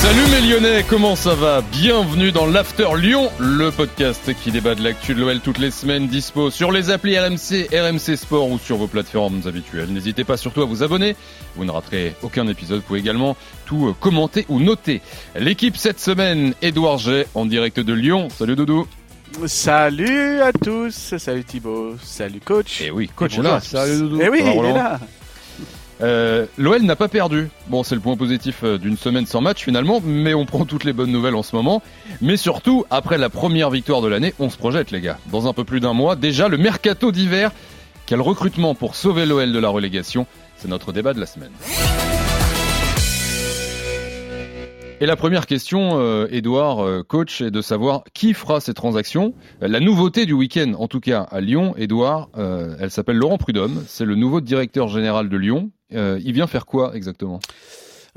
Salut mes Lyonnais, comment ça va? Bienvenue dans l'After Lyon, le podcast qui débat de l'actu de l'OL toutes les semaines, dispo sur les applis RMC, RMC Sport ou sur vos plateformes habituelles. N'hésitez pas surtout à vous abonner, vous ne raterez aucun épisode, vous pouvez également tout euh, commenter ou noter. L'équipe cette semaine, Edouard G en direct de Lyon. Salut Doudou Salut à tous, salut Thibaut, salut coach. Et eh oui, coach est là. Salut Doudou. Et eh oui, il est là. Euh, L'OL n'a pas perdu. Bon, c'est le point positif euh, d'une semaine sans match finalement, mais on prend toutes les bonnes nouvelles en ce moment. Mais surtout, après la première victoire de l'année, on se projette les gars. Dans un peu plus d'un mois, déjà le mercato d'hiver. Quel recrutement pour sauver l'OL de la relégation C'est notre débat de la semaine. Et la première question, euh, Edouard, euh, coach, est de savoir qui fera ces transactions. La nouveauté du week-end, en tout cas à Lyon, Edouard, elle s'appelle Laurent Prudhomme. C'est le nouveau directeur général de Lyon. Euh, il vient faire quoi exactement?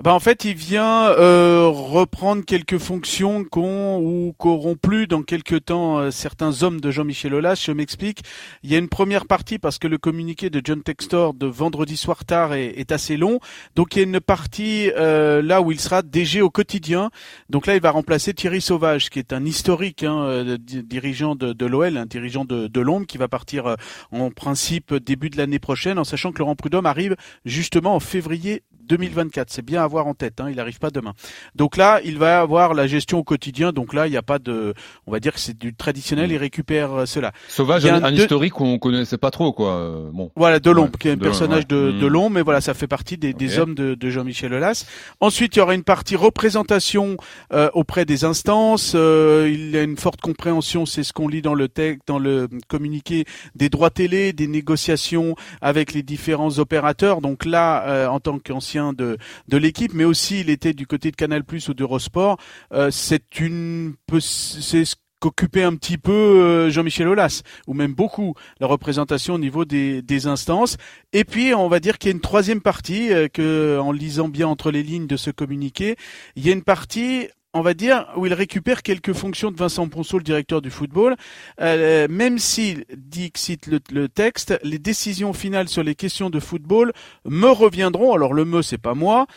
Bah en fait, il vient euh, reprendre quelques fonctions qu'ont ou qu'auront plus dans quelques temps euh, certains hommes de Jean-Michel Aulas. Je m'explique. Il y a une première partie parce que le communiqué de John Textor de vendredi soir tard est, est assez long. Donc il y a une partie euh, là où il sera DG au quotidien. Donc là, il va remplacer Thierry Sauvage, qui est un historique hein, euh, dirigeant de, de l'OL, un dirigeant de, de qui va partir euh, en principe début de l'année prochaine, en sachant que Laurent Prudhomme arrive justement en février 2024. C'est bien à avoir en tête. Hein, il n'arrive pas demain. Donc là, il va avoir la gestion au quotidien. Donc là, il n'y a pas de, on va dire que c'est du traditionnel. Il récupère euh, cela. Sauvage, un, un historique qu'on connaissait pas trop, quoi. Euh, bon. Voilà, Delombe, qui est un personnage de, de mmh. mais voilà, ça fait partie des, des hommes de, de Jean-Michel Aulas. Ensuite, il y aura une partie représentation euh, auprès des instances. Euh, il y a une forte compréhension, c'est ce qu'on lit dans le texte, dans le communiqué des droits télé, des négociations avec les différents opérateurs. Donc là, euh, en tant qu'ancien de, de l'équipe, mais aussi il était du côté de Canal Plus ou d'Eurosport. Euh, c'est une, c'est ce qu'occupait un petit peu euh, Jean-Michel Aulas, ou même beaucoup, la représentation au niveau des, des instances. Et puis, on va dire qu'il y a une troisième partie, euh, que, en lisant bien entre les lignes de ce communiqué, il y a une partie on va dire, où il récupère quelques fonctions de Vincent Ponceau, le directeur du football, euh, même s'il dit, cite le, texte, les décisions finales sur les questions de football me reviendront. Alors le me, c'est pas moi,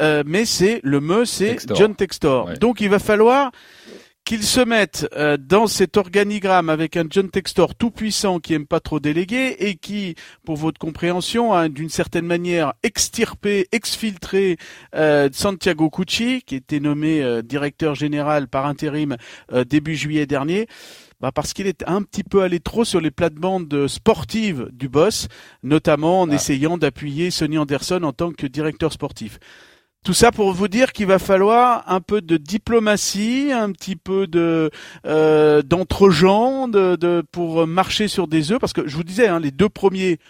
euh, mais c'est le me, c'est John Textor. Donc il va falloir qu'ils se mettent euh, dans cet organigramme avec un John Textor tout puissant qui aime pas trop déléguer et qui, pour votre compréhension, a d'une certaine manière extirpé, exfiltré euh, Santiago Cucci, qui était nommé euh, directeur général par intérim début juillet dernier. Bah parce qu'il est un petit peu allé trop sur les plates-bandes sportives du boss, notamment en ah. essayant d'appuyer Sonny Anderson en tant que directeur sportif. Tout ça pour vous dire qu'il va falloir un peu de diplomatie, un petit peu de euh, d'entre-gens, de, pour marcher sur des œufs, parce que je vous disais, hein, les deux premiers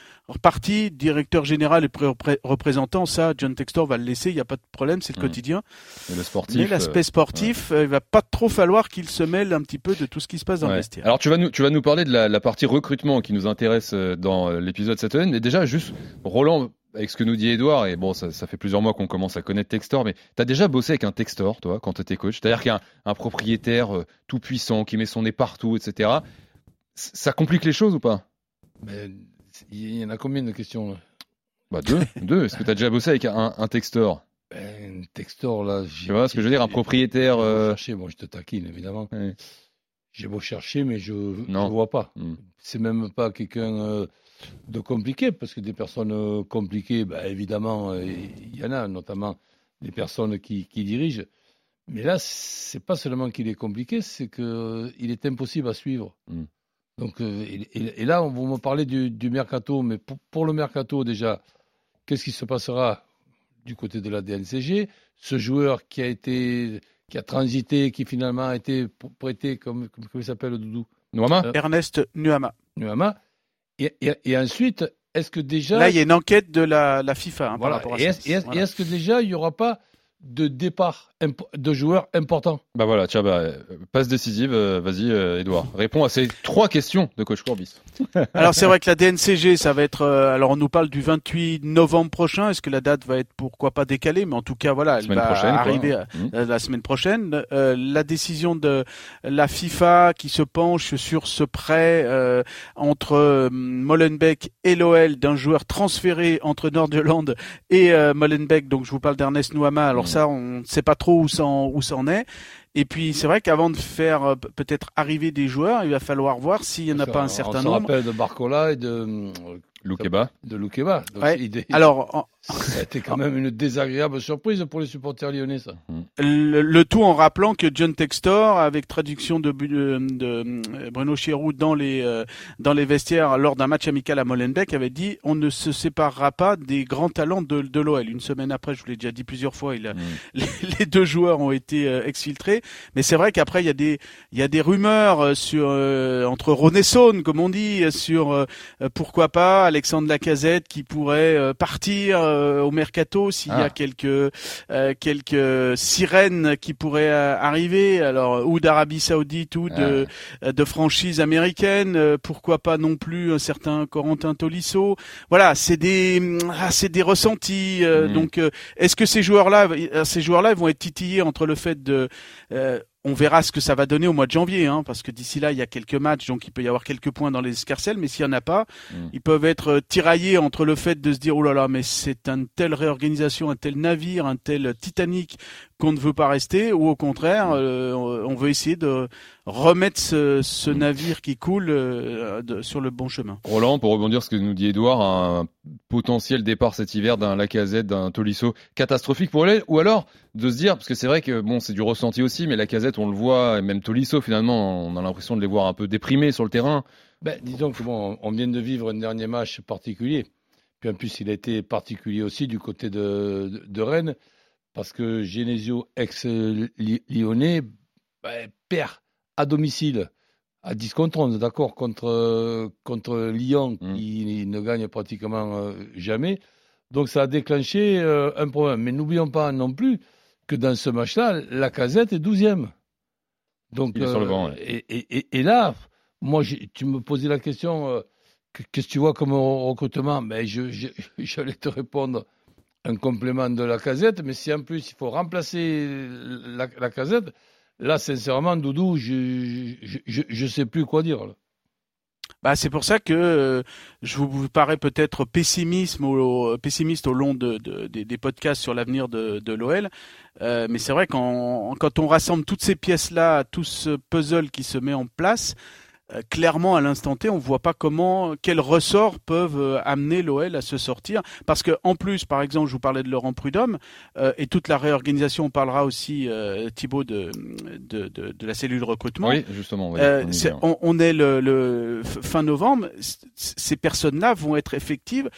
partis, directeur général et représentant, ça, John Textor va le laisser, il n'y a pas de problème, c'est le mmh. quotidien. le sportif, Mais l'aspect euh, sportif, euh, il va pas trop falloir qu'il se mêle un petit peu de tout ce qui se passe dans le vestiaire. Alors tu vas nous, tu vas nous parler de la, la partie recrutement qui nous intéresse euh, dans l'épisode cette semaine. Et déjà, juste, Roland, avec ce que nous dit Edouard, et bon, ça, fait plusieurs mois qu'on commence à connaître Textor, mais tu as déjà bossé avec un Textor, toi, quand tu étais coach? C'est-à-dire a un, propriétaire euh, tout puissant qui met son nez partout, etc. ça complique les choses ou pas? Il y en a combien de questions bah, Deux. deux. Est-ce que tu as déjà bossé avec un, un Textor? Ben, un Textor, là. Tu vois ce que je veux dire Un propriétaire. Euh... Chercher, bon, je te taquine, évidemment. J'ai beau chercher, mais je ne vois pas. Hmm. C'est même pas quelqu'un. Euh, de compliqué, parce que des personnes euh, compliquées, bah, évidemment, euh, il y en a, notamment des personnes qui, dirigent. Mais là, c'est pas seulement qu'il est compliqué, c'est qu'il euh, est impossible à suivre. Mm. Donc, et, là, vous me parler du, mercato, mais pour, le mercato déjà, qu'est-ce qui se passera du côté de la DNCG Ce joueur qui a été, qui a transité, qui finalement a été prêté, comme, comment il s'appelle, Doudou? Nuama? Ernest Nuama. Nuama. Et, ensuite, est-ce que déjà. Là, il y a une enquête de la, FIFA hein, par rapport à et Est-ce que déjà, il n'y aura pas de départ de joueurs importants. Bah voilà, tiens, bah, passe décisive, euh, vas-y Edouard, réponds à ces trois questions de coach Courbis. alors c'est vrai que la DNCG, ça va être, alors on nous parle du 28 novembre prochain, est-ce que la date va être pourquoi pas décalée, mais en tout cas voilà, elle va arriver mmh. la semaine prochaine. la décision de la FIFA qui se penche sur ce prêt entre Molenbeek et l'OL d'un joueur transféré entre Nord-Irlande et euh, Molenbeek. Donc je vous parle d'Ernest Nouama. Alors ça, on ne sait pas trop où ça en, où ça en est. Et puis c'est vrai qu'avant de faire euh, peut-être arriver des joueurs, il va falloir voir s'il n'y en a pas un certain nombre. On se rappelle de Barcola et de euh, Loukeba. De Loukeba. Alors, ça a été quand même une désagréable surprise pour les supporters lyonnais, ça. Le, tout en rappelant que John Textor, avec traduction de, de, euh, Bruno Chirou dans les euh, dans les vestiaires lors d'un match amical à Molenbeek, avait dit on ne se séparera pas des grands talents de, de l'OL. Une semaine après, je vous l'ai déjà dit plusieurs fois, il mm. les, deux joueurs ont été euh, exfiltrés. Mais c'est vrai qu'après, il y a des il y a des rumeurs sur entre Renaissance, comme on dit, sur pourquoi pas Alexandre Lacazette qui pourrait partir euh, au mercato s'il y a ah. quelques euh, quelques sirènes qui pourraient euh, arriver alors ou d'Arabie Saoudite ou de ah. de franchise américaine pourquoi pas non plus un certain Corentin Tolisso voilà c'est des ah, c'est des ressentis mmh. donc est-ce que ces joueurs là ces joueurs là vont être titillés entre le fait de on verra ce que ça va donner au mois de janvier, hein, parce que d'ici là, il y a quelques matchs, donc il peut y avoir quelques points dans les escarcelles, mais s'il n'y en a pas, mm. ils peuvent être euh, tiraillés entre le fait de se dire, oh là là, mais c'est une telle réorganisation, un tel navire, un tel Titanic qu'on ne veut pas rester, ou au contraire, euh, on veut essayer de remettre ce, navire qui coule euh, sur le bon chemin. Roland, pour rebondir sur ce que nous dit Edouard, un potentiel départ cet hiver d'un Lacazette, d'un Tolisso catastrophique pour elle, ou alors de se dire, parce que c'est vrai que bon, c'est du ressenti aussi, mais Lacazette, on le voit, et même Tolisso finalement, on a l'impression de les voir un peu déprimés sur le terrain. Ben, disons que bon, on vient de vivre un dernier match particulier. Puis en plus, il a été particulier aussi du côté de, de Rennes parce que Genesio, ex-lyonnais, ben, perd à domicile à 10 contre 11, d'accord, contre, contre Lyon mmh. qui ne gagne pratiquement euh, jamais. Donc ça a déclenché euh, un problème. Mais n'oublions pas non plus que dans ce match-là, la casette est 12e. Donc, euh, et, là, moi, tu me posais la question, qu'est-ce que tu vois comme recrutement? Ben, J'allais te répondre un complément de la casette, mais si en plus il faut remplacer la, casette, là, sincèrement, Doudou, je ne sais plus quoi dire. Bah, c'est pour ça que euh, je vous parais peut-être pessimiste au, pessimiste au long de, des podcasts sur l'avenir de, l'OL. Euh, mais c'est vrai qu'en quand on rassemble toutes ces pièces-là, tout ce puzzle qui se met en place, clairement à l'instant T, on voit pas comment, quels ressorts peuvent euh, amener l'OL à se sortir. Parce que en plus, par exemple, je vous parlais de Laurent Prudhomme euh, et toute la réorganisation. On parlera aussi Thibaut de, de, de, la cellule recrutement. Oui, justement. on, on, est le, le fin novembre. Ces personnes-là vont être effectives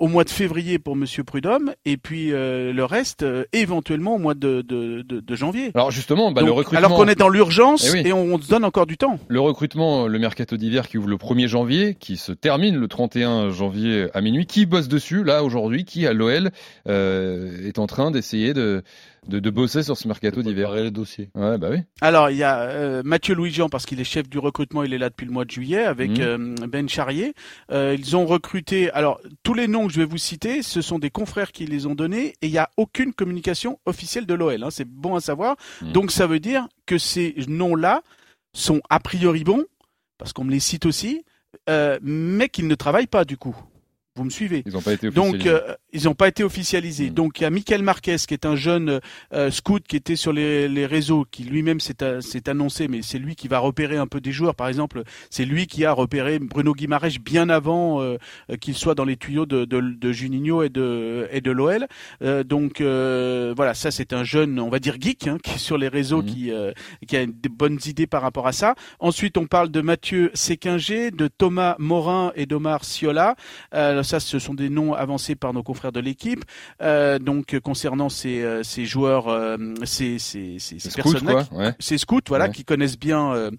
au mois de février pour Monsieur Prudhomme et puis euh, le reste euh, éventuellement au mois de, de, de, janvier. Alors justement, bah, le recrutement. Alors qu'on est dans l'urgence eh et, on, se donne encore du temps. Le recrutement, le mercato d'hiver qui ouvre le 1er janvier, qui se termine le 31 janvier à minuit. Qui bosse dessus là aujourd'hui Qui à l'OL euh, est en train d'essayer de de, de bosser sur ce mercato d'hiver. le dossier. Ouais, bah oui. Alors, il y a euh, Mathieu Louis-Jean, parce qu'il est chef du recrutement, il est là depuis le mois de juillet, avec mmh. euh, Ben Charrier. Euh, ils ont recruté, alors, tous les noms que je vais vous citer, ce sont des confrères qui les ont donnés, et il n'y a aucune communication officielle de l'OL. Hein, c'est bon à savoir. Mmh. Donc, ça veut dire que ces noms-là sont a priori bons, parce qu'on me les cite aussi, mais qu'ils ne travaillent pas du coup. Vous me suivez Ils n'ont pas été officialisés. Donc, euh, ils n'ont pas été officialisés. Donc, il y a Michael Marquez, qui est un jeune euh, scout qui était sur les, les réseaux, qui lui-même s'est annoncé, mais c'est lui qui va repérer un peu des joueurs. Par exemple, c'est lui qui a repéré Bruno Guimaraes bien avant euh, qu'il soit dans les tuyaux de, de, de Juninho et de, et de l'OL. donc, voilà, ça c'est un jeune, on va dire geek, hein, qui est sur les réseaux, hmm. qui, qui a des bonnes idées par rapport à ça. Ensuite, on parle de Mathieu Séquinger, de Thomas Morin et d'Omar Ciola ça, ce sont des noms avancés par nos confrères de l'équipe. Euh, donc concernant ces, euh, ces joueurs, euh, ces, ces, ces, scouts, voilà, qui connaissent bien, euh,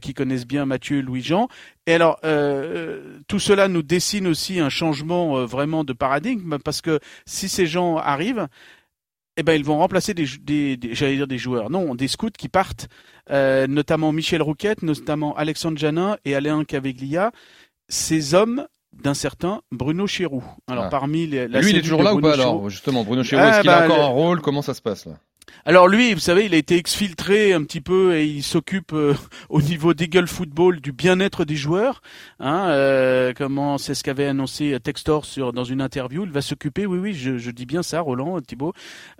qui connaissent bien Mathieu Louis-Jean. Et alors, tout cela nous dessine aussi un changement vraiment de paradigme parce que si ces gens arrivent, eh ben ils vont remplacer des, des, j'allais dire des joueurs, non, des scouts qui partent, notamment Michel Rouquette, notamment Alexandre Janin et Alain Caveglia. Ces hommes d'un certain Bruno Chéroux. Alors ah. parmi les, la lui, il est toujours là ou pas alors Justement, Bruno Chéroux, est-ce ah, qu'il a bah, encore un rôle? Comment ça se passe là? Alors lui, vous savez, il a été exfiltré un petit peu et il s'occupe euh, au niveau d'Eagle Football du bien-être des joueurs. Hein, euh, comment c'est ce qu'avait annoncé Textor sur dans une interview. Il va s'occuper, oui, oui, je, je, dis bien ça, Roland, Thibault.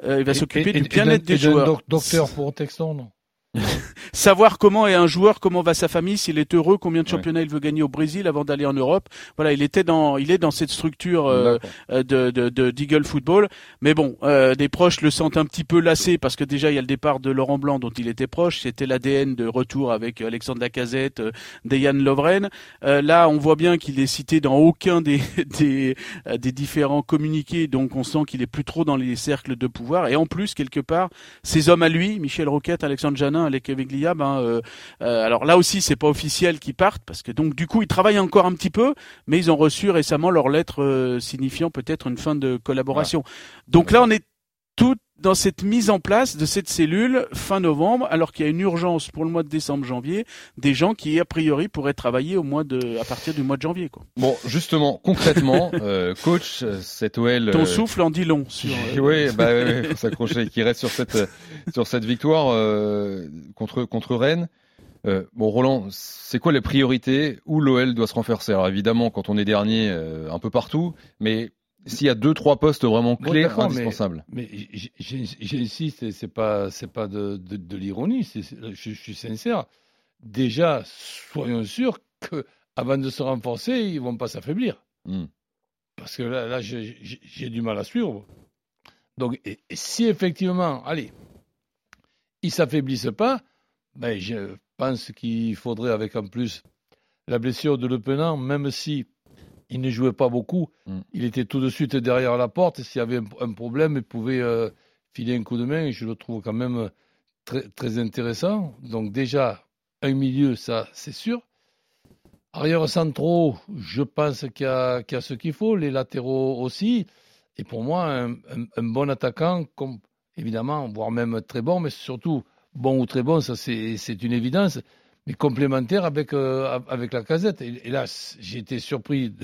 Euh, il va s'occuper du bien-être des joueurs. Docteur pour Textor, non? savoir comment est un joueur, comment va sa famille, s'il est heureux, combien de championnats il veut gagner au Brésil avant d'aller en Europe. Voilà, il était dans, il est dans cette structure euh, euh, de, de, d'Eagle Football. Mais bon, euh, des proches le sentent un petit peu lassé parce que déjà il y a le départ de Laurent Blanc dont il était proche. C'était l'ADN de retour avec Alexandre Lacazette, euh, Dejan Lovren. là, on voit bien qu'il est cité dans aucun des des, des différents communiqués, donc on sent qu'il est plus trop dans les cercles de pouvoir. Et en plus, quelque part, ces hommes à lui, Michel Roquette, Alexandre Janin, avec Veglia, ben, euh, euh, alors là aussi c'est pas officiel qu'ils partent parce que donc du coup ils travaillent encore un petit peu, mais ils ont reçu récemment leur lettre euh, signifiant peut-être une fin de collaboration. Donc là on est dans cette mise en place de cette cellule fin novembre, alors qu'il y a une urgence pour le mois de décembre-janvier, des gens qui a priori pourraient travailler au mois de, à partir du mois de janvier. Quoi. Bon, justement, concrètement, euh, coach, cette OL. Ton euh, souffle en dit long. Sur, euh, oui, bah, ouais, faut s'accrocher, qui reste sur cette sur cette victoire euh, contre contre Rennes. bon, Roland, c'est quoi les priorités où l'OL doit se renforcer? Alors évidemment, quand on est dernier, un peu partout, mais s'il y a deux trois postes vraiment clés indispensables. Mais, j'insiste, c'est pas c'est pas de, de, l'ironie, je, je, suis sincère. Déjà, soyons sûrs que avant de se renforcer, ils vont pas s'affaiblir. Hmm. Parce que là, là j'ai du mal à suivre. Donc, et, si effectivement, allez, ils s'affaiblissent pas, ben je pense qu'il faudrait avec en plus la blessure de Le Penant, même si il ne jouait pas beaucoup. Mm. Il était tout de suite derrière la porte. S'il y avait un, problème, il pouvait euh, filer un coup de main. Et je le trouve quand même très, très intéressant. Donc déjà, un milieu, ça, c'est sûr. Arrière centraux, je pense qu'il y, a ce qu'il faut. Les latéraux aussi. Et pour moi, un, bon attaquant, comme, évidemment, voire même très bon, mais surtout bon ou très bon, ça c'est une évidence mais complémentaire avec, euh, avec la casette. Et, là, j'ai été surpris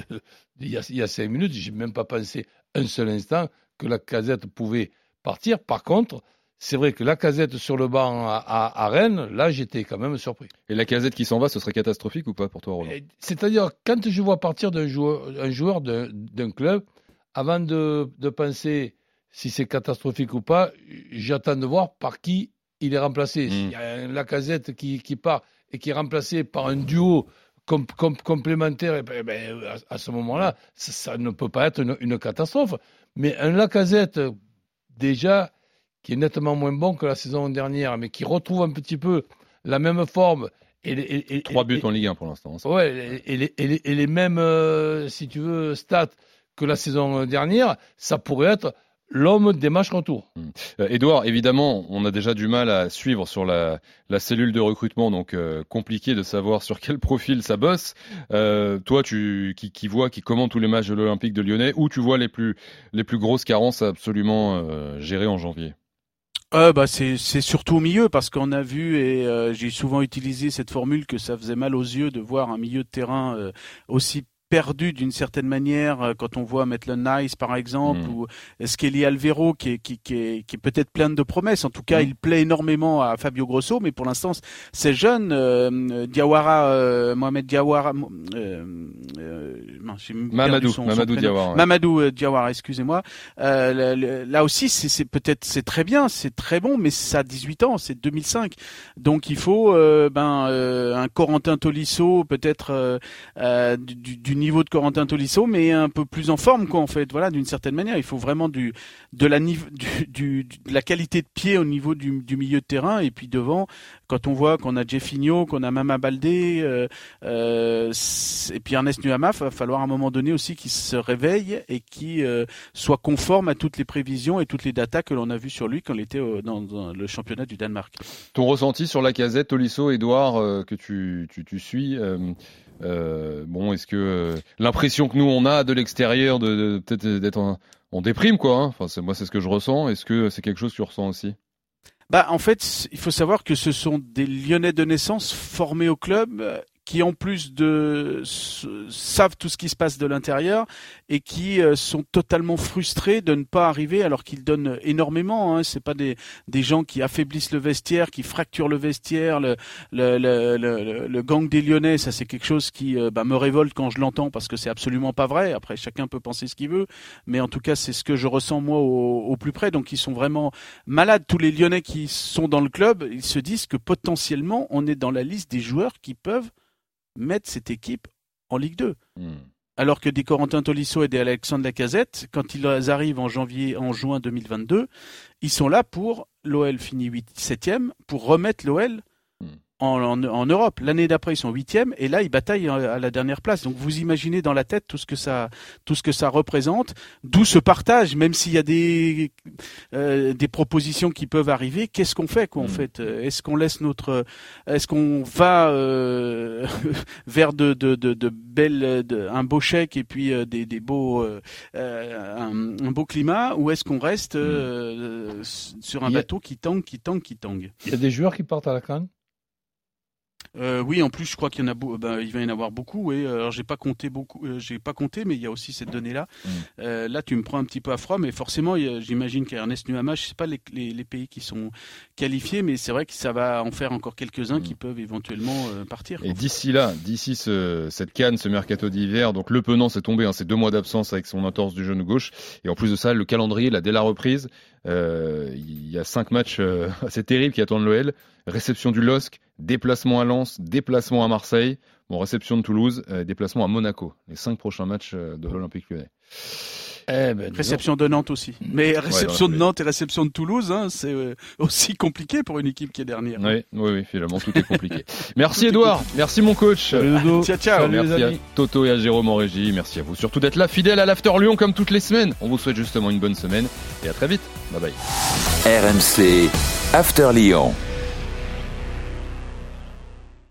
il, y a, il, y a, cinq minutes, j'ai même pas pensé un seul instant que la casette pouvait partir. Par contre, c'est vrai que la casette sur le banc à, à, Rennes, là, j'étais quand même surpris. Et la casette qui s'en va, ce serait catastrophique ou pas pour toi, Roland? C'est-à-dire, quand je vois partir d'un joueur, un joueur d'un club, avant de, de penser si c'est catastrophique ou pas, j'attends de voir par qui il est remplacé. Hmm. Il y a la casette qui, qui part et qui est remplacé par un duo complémentaire, et ben, ben, à, ce moment-là, ça, ne peut pas être une, catastrophe. Mais un Lacazette, déjà, qui est nettement moins bon que la saison dernière, mais qui retrouve un petit peu la même forme. Et, Trois buts en Ligue 1 pour l'instant. Ouais, et, les, mêmes, euh, si tu veux, stats que la saison dernière, ça pourrait être l'homme des matchs retour. Edouard, hmm. euh, évidemment, on a déjà du mal à suivre sur la, cellule de recrutement, donc euh, compliqué de savoir sur quel profil ça bosse. Euh, toi, tu qui, qui vois, qui commente tous les matchs de l'Olympique de Lyonnais, où tu vois les plus les plus grosses carences absolument gérées en janvier? Bah c'est surtout au milieu parce qu'on a vu et j'ai souvent utilisé cette formule que ça faisait mal aux yeux de voir un milieu de terrain aussi perdu d'une certaine manière euh, quand on voit Maitland Nice par exemple mm. ou Skelly Alvero qui est, qui, qui est, qui est peut-être plein de promesses. En tout cas, mm. il plaît énormément à Fabio Grosso, mais pour l'instant, c'est jeune. Euh, Diawara, euh, Mohamed Diawara, euh, euh Mamadou, son, Mamadou Diawara. Mamadou Diawara, excusez-moi. là aussi, c'est peut-être c'est très bien, c'est très bon, mais ça a 18 ans, c'est 2005. Donc il faut ben un Corentin Tolisso, peut-être du, du niveau de Corentin Tolisso, mais un peu plus en forme, quoi, en fait. Voilà, d'une certaine manière, il faut vraiment du de la qualité de pied au niveau du, milieu de terrain, et puis devant, quand on voit qu'on a Jeffinho, qu'on a Mama Baldé, euh, euh, et puis Ernest Nuama, va falloir à un moment donné aussi qu'il se réveille et qui euh, soit conforme à toutes les prévisions et toutes les datas que l'on a vues sur lui quand il était dans, dans, le championnat du Danemark. Ton ressenti sur la casette, Tolisso, Edouard, que tu, tu, tu suis euh, bon, est-ce que euh, l'impression que nous on a de l'extérieur de, peut-être d'être en, on déprime quoi. Hein. Enfin, moi c'est ce que je ressens. Est-ce que c'est quelque chose que tu ressens aussi? Bah, en fait, il faut savoir que ce sont des Lyonnais de naissance formés au club qui en plus de savent tout ce qui se passe de l'intérieur et qui euh, sont totalement frustrés de ne pas arriver alors qu'ils donnent énormément. Hein. C'est pas des, des gens qui affaiblissent le vestiaire, qui fracturent le vestiaire, le, le, le, le, gang des Lyonnais. Ça c'est quelque chose qui euh, bah, me révolte quand je l'entends parce que c'est absolument pas vrai. Après chacun peut penser ce qu'il veut, mais en tout cas c'est ce que je ressens moi au, au plus près. Donc ils sont vraiment malades. Tous les Lyonnais qui sont dans le club, ils se disent que potentiellement on est dans la liste des joueurs qui peuvent mettre cette équipe en Ligue 2. Hmm. Alors que des Corentin Tolisso et des Alexandre Lacazette, quand ils arrivent en janvier, en juin 2022, ils sont là pour l'OL finit 8 7e pour remettre l'OL en, Europe. L'année d'après, ils sont huitièmes et là, ils bataillent à la dernière place. Donc, vous imaginez dans la tête tout ce que ça, tout ce que ça représente. D'où ce partage, même s'il y a des euh, des propositions qui peuvent arriver. Qu'est-ce qu'on fait, quoi, en mm. fait? Est-ce qu'on laisse notre, est-ce qu'on va euh, vers de de de, de belles, de, un beau chèque et puis euh, des des beaux, un, un, beau climat, ou est-ce qu'on reste mm. sur un bateau qui tangue, qui tangue, qui tangue? Il y a des joueurs qui partent à la canne? Euh, oui, en plus, je crois qu'il y en a, ben, il va y en avoir beaucoup. Et alors, j'ai pas compté beaucoup, euh, j'ai pas compté, mais il y a aussi cette donnée-là. Mm. Euh, là, tu me prends un petit peu à froid, mais forcément, j'imagine qu'Ernest Nuama, je sais pas les, les, pays qui sont qualifiés, mais c'est vrai que ça va en faire encore quelques-uns qui mm. peuvent éventuellement partir. Et d'ici là, d'ici ce, cette canne, ce mercato d'hiver, donc le Penant s'est tombé, hein, c'est deux mois d'absence avec son entorse du genou gauche, et en plus de ça, le calendrier, là, dès la reprise, il y a cinq matchs assez terribles qui attendent l'OL réception du LOSC, déplacement à Lens, déplacement à Marseille, bon, réception de Toulouse, euh, déplacement à Monaco. Les cinq prochains matchs euh, de l'Olympique lyonnais. Eh ben, réception de Nantes aussi. Mais réception de Nantes et réception de Toulouse, hein, c'est euh, aussi compliqué pour une équipe qui est dernière. Oui, oui, oui finalement, tout est compliqué. merci Edouard, merci mon coach. ciao, ciao. merci à Toto et à Jérôme en régie. Merci à vous surtout d'être là, fidèle à l'After Lyon comme toutes les semaines. On vous souhaite justement une bonne semaine et à très vite. Bye bye. RMC After Lyon.